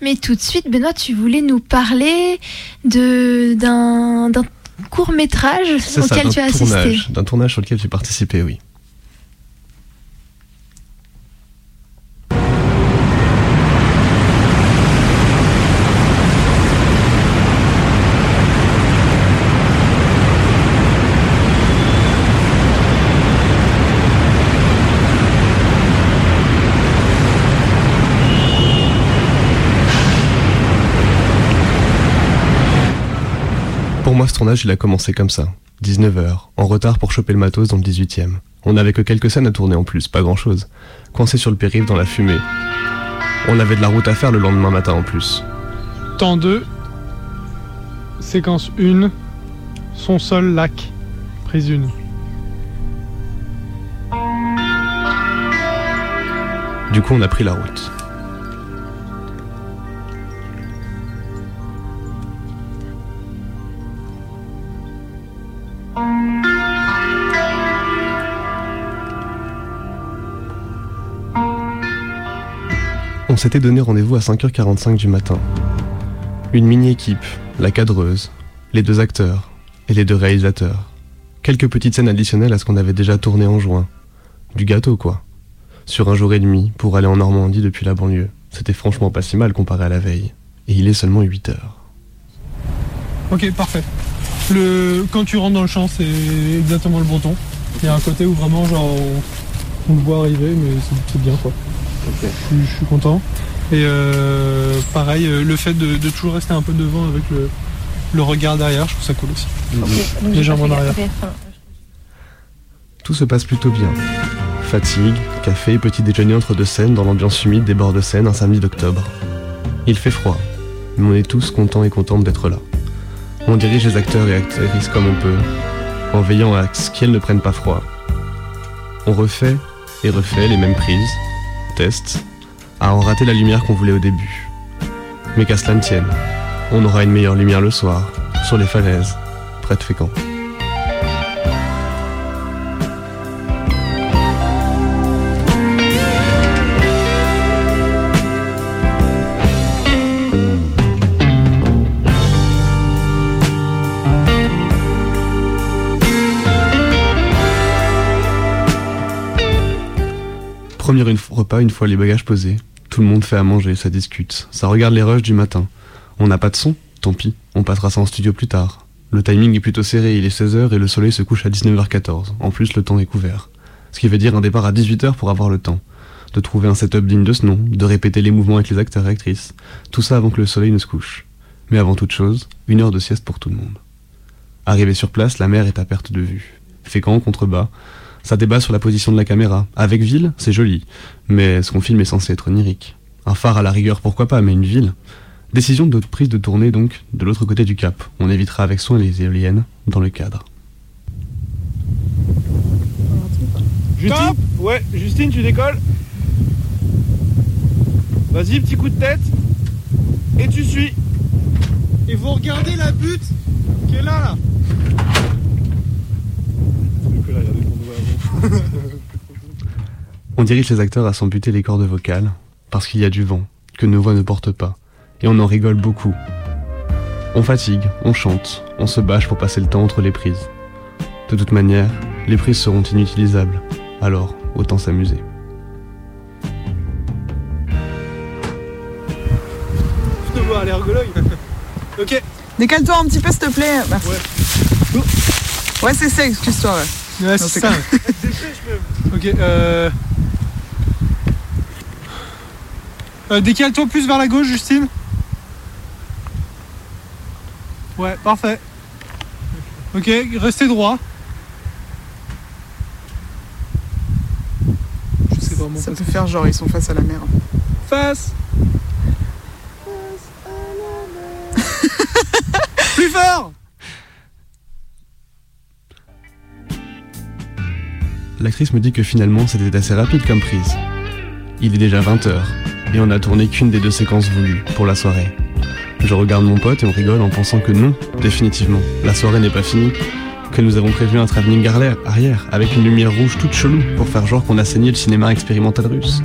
Mais tout de suite, Benoît, tu voulais nous parler de d'un court métrage ça, auquel tu as assisté. d'un tournage sur lequel j'ai participé, oui. Ce tournage, il a commencé comme ça. 19h, en retard pour choper le matos dans le 18ème. On n'avait que quelques scènes à tourner en plus, pas grand chose. Coincé sur le périph' dans la fumée. On avait de la route à faire le lendemain matin en plus. Temps 2, séquence 1, son sol, lac, prise 1. Du coup, on a pris la route. S'était donné rendez-vous à 5h45 du matin. Une mini-équipe, la cadreuse, les deux acteurs et les deux réalisateurs. Quelques petites scènes additionnelles à ce qu'on avait déjà tourné en juin. Du gâteau, quoi. Sur un jour et demi pour aller en Normandie depuis la banlieue. C'était franchement pas si mal comparé à la veille. Et il est seulement 8 heures. Ok, parfait. Le... Quand tu rentres dans le champ, c'est exactement le bon ton. Il y a un côté où vraiment, genre, on, on le voit arriver, mais c'est bien, quoi. Je, suis- je suis content. Et euh, pareil, euh, le fait de, de toujours rester un peu devant avec le, le regard derrière, je trouve ça cool aussi. Légèrement en arrière. Tout se passe plutôt bien. Fatigue, café, petit déjeuner entre deux scènes dans l'ambiance humide des bords de Seine un samedi d'octobre. Il fait froid, mais on est tous contents et contentes d'être là. On dirige les acteurs et actrices comme on peut, en veillant à ce qu'elles ne prennent pas froid. On refait et refait les mêmes prises, à en rater la lumière qu'on voulait au début. Mais qu'à cela ne tienne, on aura une meilleure lumière le soir, sur les falaises, près de Fécamp. Premier repas une fois les bagages posés. Tout le monde fait à manger, ça discute. Ça regarde les rushs du matin. On n'a pas de son Tant pis, on passera ça en studio plus tard. Le timing est plutôt serré, il est 16h et le soleil se couche à 19h14. En plus, le temps est couvert. Ce qui veut dire un départ à 18h pour avoir le temps. De trouver un setup digne de ce nom, de répéter les mouvements avec les acteurs et actrices. Tout ça avant que le soleil ne se couche. Mais avant toute chose, une heure de sieste pour tout le monde. Arrivé sur place, la mer est à perte de vue. Fécamp, contrebas, ça débat sur la position de la caméra. Avec ville, c'est joli. Mais ce qu'on filme est censé être onirique. Un phare à la rigueur, pourquoi pas, mais une ville. Décision de prise de tournée donc de l'autre côté du cap. On évitera avec soin les éoliennes dans le cadre. Justine Ouais, Justine, tu décolles Vas-y, petit coup de tête. Et tu suis. Et vous regardez la butte qui est là, là On dirige les acteurs à s'amputer les cordes vocales parce qu'il y a du vent que nos voix ne portent pas. Et on en rigole beaucoup. On fatigue, on chante, on se bâche pour passer le temps entre les prises. De toute manière, les prises seront inutilisables. Alors, autant s'amuser. Je te vois aller rigologue. ok. Décale-toi un petit peu, s'il te plaît. Merci. Ouais, c'est ça, excuse-toi. Ouais. Ouais, c'est c'est ça. ok, euh... euh, Décale-toi plus vers la gauche, Justine. Ouais, parfait. Ok, restez droit. Je sais vraiment Ça pas. peut faire genre, ils sont face à la mer. Face Plus fort L'actrice me dit que finalement c'était assez rapide comme prise. Il est déjà 20h et on n'a tourné qu'une des deux séquences voulues pour la soirée. Je regarde mon pote et on rigole en pensant que non, définitivement, la soirée n'est pas finie, que nous avons prévu un travelling arrière, avec une lumière rouge toute chelou pour faire genre qu'on a saigné le cinéma expérimental russe.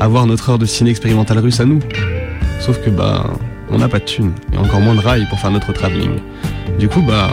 avoir notre heure de ciné expérimental russe à nous. Sauf que bah, on n'a pas de thunes, et encore moins de rails pour faire notre travelling. Du coup bah,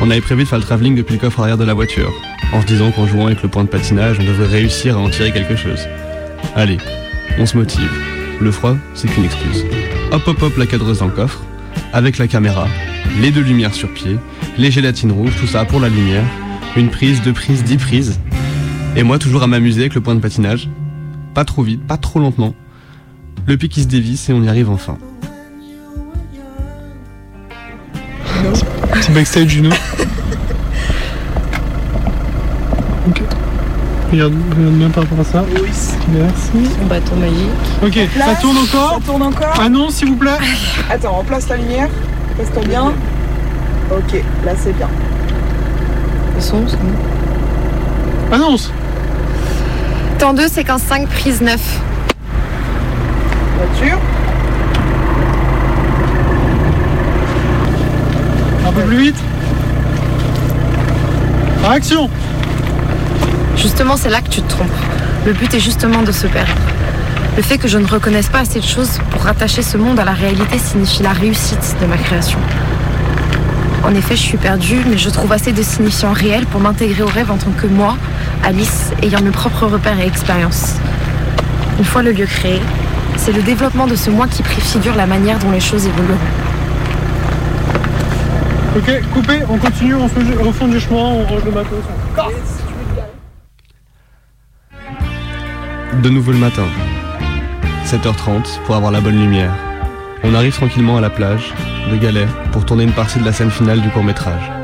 on avait prévu de faire le travelling depuis le coffre arrière de la voiture, en se disant qu'en jouant avec le point de patinage, on devrait réussir à en tirer quelque chose. Allez, on se motive. Le froid, c'est qu'une excuse. Hop hop hop la cadreuse dans le coffre, avec la caméra, les deux lumières sur pied, les gélatines rouges, tout ça pour la lumière, une prise, deux prises, dix prises. Et moi toujours à m'amuser avec le point de patinage. Pas trop vite, pas trop lentement. Le pic qui se dévisse et on y arrive enfin. Petit backstage Juno. ok. Regarde, regarde bien par rapport à ça. Oui. Merci. Son bâton magique. Ok, ça Place. tourne encore Ça tourne encore Ah non, s'il vous plaît Attends, on place la lumière. Place-toi bien. Ok, là c'est bien. Le son, c'est bon. Annonce Temps 2, séquence 5, prise 9. Voiture. Un peu plus vite Action Justement, c'est là que tu te trompes. Le but est justement de se perdre. Le fait que je ne reconnaisse pas assez de choses pour rattacher ce monde à la réalité signifie la réussite de ma création. En effet, je suis perdue, mais je trouve assez de signifiants réels pour m'intégrer au rêve en tant que moi, Alice, ayant mes propres repères et expériences. Une fois le lieu créé, c'est le développement de ce moi qui préfigure la manière dont les choses évolueront. Ok, coupé, on continue, on fait au fond du chemin, on range le matos. De nouveau le matin. 7h30 pour avoir la bonne lumière. On arrive tranquillement à la plage de Galets pour tourner une partie de la scène finale du court métrage.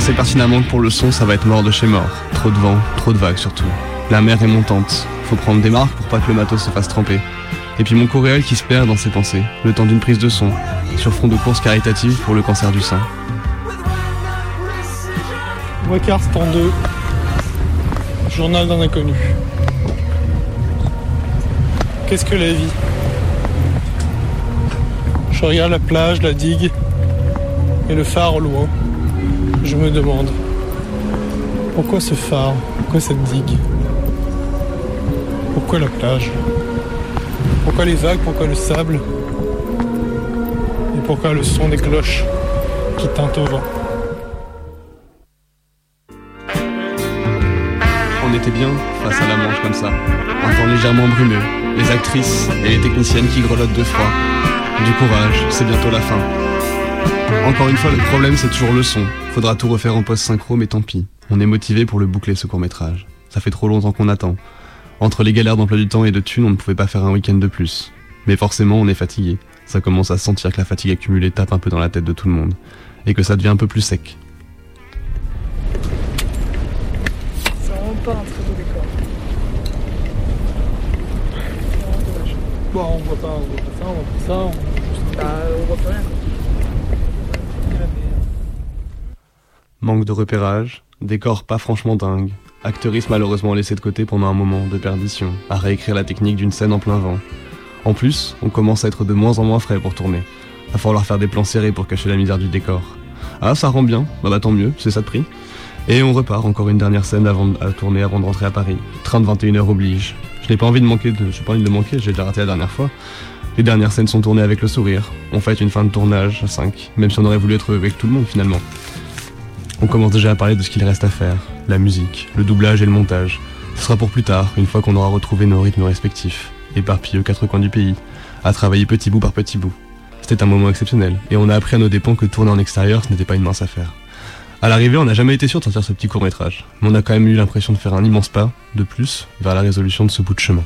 Sait pertinemment que pour le son, ça va être mort de chez mort. Trop de vent, trop de vagues surtout. La mer est montante. Faut prendre des marques pour pas que le matos se fasse tremper. Et puis mon coréal qui se perd dans ses pensées, le temps d'une prise de son, sur fond de course caritative pour le cancer du sein. Wacars, temps 2. Journal d'un inconnu. Qu'est-ce que la vie? Je regarde la plage, la digue et le phare au loin. Je me demande pourquoi ce phare Pourquoi cette digue? Pourquoi la plage? Pourquoi les vagues Pourquoi le sable? Et pourquoi le son des cloches qui tintent au vent? On était bien face à la Manche comme ça. Un temps légèrement brumeux. Les actrices et les techniciennes qui grelottent de froid. Du courage, c'est bientôt la fin. Encore une fois, le problème c'est toujours le son. Faudra tout refaire en post-synchro, mais tant pis. On est motivé pour le boucler ce court-métrage. Ça fait trop longtemps qu'on attend. Entre les galères d'emploi du temps et de thunes, on ne pouvait pas faire un week-end de plus. Mais forcément, on est fatigué. Ça commence à se sentir que la fatigue accumulée tape un peu dans la tête de tout le monde. Et que ça devient un peu plus sec. C'est vraiment pas un très beau décor. C'est vraiment dommage. Bon, on voit pas, on voit pas ça, on voit pas ça. on- Bah, on voit rien. quoi. Manque de repérage, décor pas franchement dingue, actrice malheureusement laissée de côté pendant un moment de perdition, à réécrire la technique d'une scène en plein vent. En plus, on commence à être de moins en moins frais pour tourner. Va falloir faire des plans serrés pour cacher la misère du décor. Ah, ça rend bien, bah, bah tant mieux, c'est ça de prix. Et on repart, encore une dernière scène avant à tourner avant de rentrer à Paris. Train de 21h oblige. Je n'ai pas envie de manquer de, j'ai pas envie de manquer, j'ai déjà raté la dernière fois. Les dernières scènes sont tournées avec le sourire. On fait une fin de tournage à 5, même si on aurait voulu être avec tout le monde finalement. On commence déjà à parler de ce qu'il reste à faire, la musique, le doublage et le montage. Ce sera pour plus tard, une fois qu'on aura retrouvé nos rythmes respectifs, éparpillés aux quatre coins du pays, à travailler petit bout par petit bout. C'était un moment exceptionnel, et on a appris à nos dépens que tourner en extérieur, ce n'était pas une mince affaire. À l'arrivée, on n'a jamais été sûr de sortir ce petit court métrage, mais on a quand même eu l'impression de faire un immense pas, de plus, vers la résolution de ce bout de chemin.